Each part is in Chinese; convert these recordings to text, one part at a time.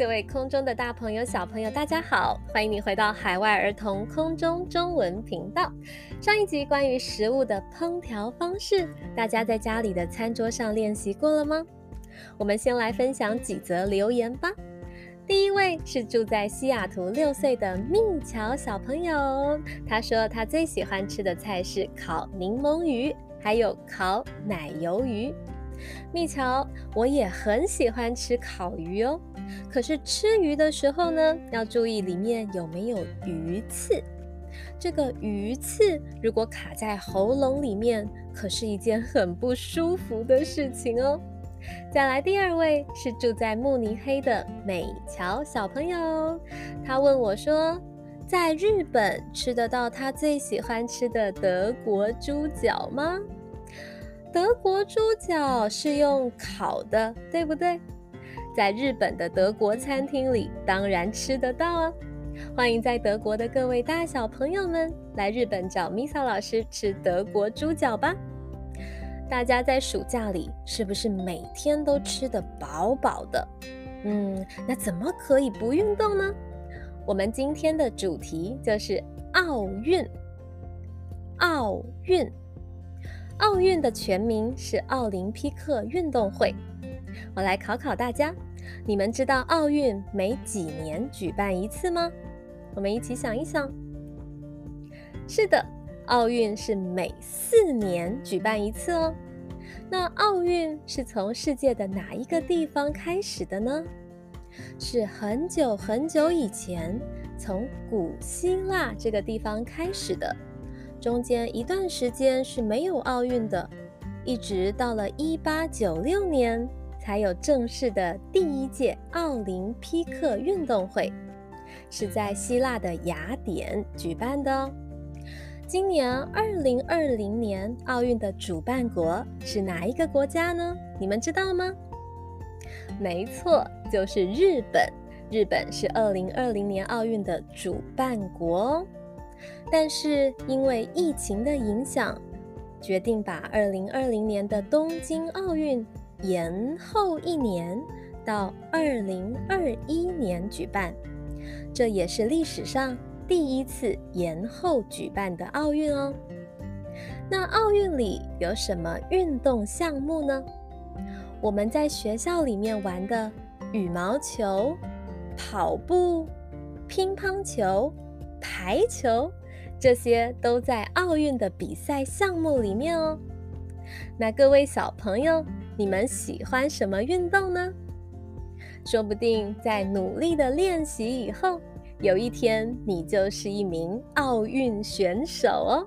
各位空中的大朋友、小朋友，大家好！欢迎你回到海外儿童空中中文频道。上一集关于食物的烹调方式，大家在家里的餐桌上练习过了吗？我们先来分享几则留言吧。第一位是住在西雅图六岁的蜜乔小朋友，他说他最喜欢吃的菜是烤柠檬鱼，还有烤奶油鱼。蜜乔，我也很喜欢吃烤鱼哦。可是吃鱼的时候呢，要注意里面有没有鱼刺。这个鱼刺如果卡在喉咙里面，可是一件很不舒服的事情哦。再来，第二位是住在慕尼黑的美乔小朋友，他问我说，在日本吃得到他最喜欢吃的德国猪脚吗？德国猪脚是用烤的，对不对？在日本的德国餐厅里，当然吃得到啊！欢迎在德国的各位大小朋友们来日本找 Misa 老师吃德国猪脚吧！大家在暑假里是不是每天都吃得饱饱的？嗯，那怎么可以不运动呢？我们今天的主题就是奥运，奥运。奥运的全名是奥林匹克运动会。我来考考大家，你们知道奥运每几年举办一次吗？我们一起想一想。是的，奥运是每四年举办一次哦。那奥运是从世界的哪一个地方开始的呢？是很久很久以前，从古希腊这个地方开始的。中间一段时间是没有奥运的，一直到了一八九六年还有正式的第一届奥林匹克运动会，是在希腊的雅典举办的哦。今年二零二零年奥运的主办国是哪一个国家呢？你们知道吗？没错，就是日本。日本是二零二零年奥运的主办国哦。但是因为疫情的影响，决定把二零二零年的东京奥运延后一年，到二零二一年举办。这也是历史上第一次延后举办的奥运哦。那奥运里有什么运动项目呢？我们在学校里面玩的羽毛球、跑步、乒乓球。排球，这些都在奥运的比赛项目里面哦。那各位小朋友，你们喜欢什么运动呢？说不定在努力的练习以后，有一天你就是一名奥运选手哦。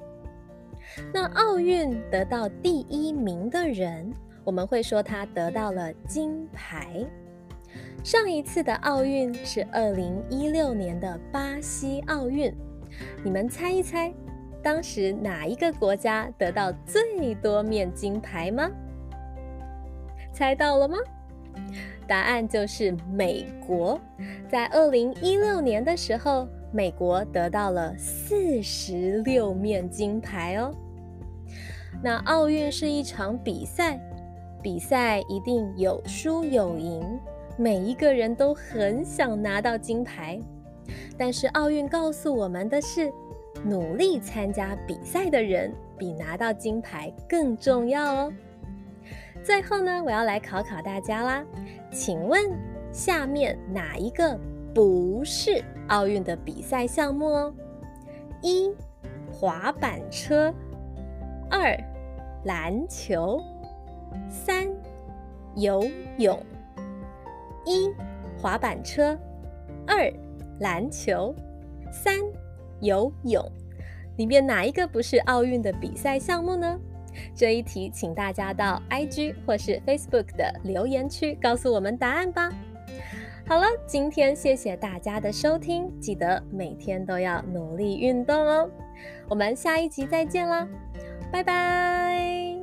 那奥运得到第一名的人，我们会说他得到了金牌。上一次的奥运是二零一六年的巴西奥运，你们猜一猜，当时哪一个国家得到最多面金牌吗？猜到了吗？答案就是美国，在二零一六年的时候，美国得到了四十六面金牌哦。那奥运是一场比赛，比赛一定有输有赢。每一个人都很想拿到金牌，但是奥运告诉我们的是，努力参加比赛的人比拿到金牌更重要哦。最后呢，我要来考考大家啦，请问下面哪一个不是奥运的比赛项目哦？一、滑板车；二、篮球；三、游泳。一滑板车，二篮球，三游泳，里面哪一个不是奥运的比赛项目呢？这一题，请大家到 IG 或是 Facebook 的留言区告诉我们答案吧。好了，今天谢谢大家的收听，记得每天都要努力运动哦。我们下一集再见啦，拜拜。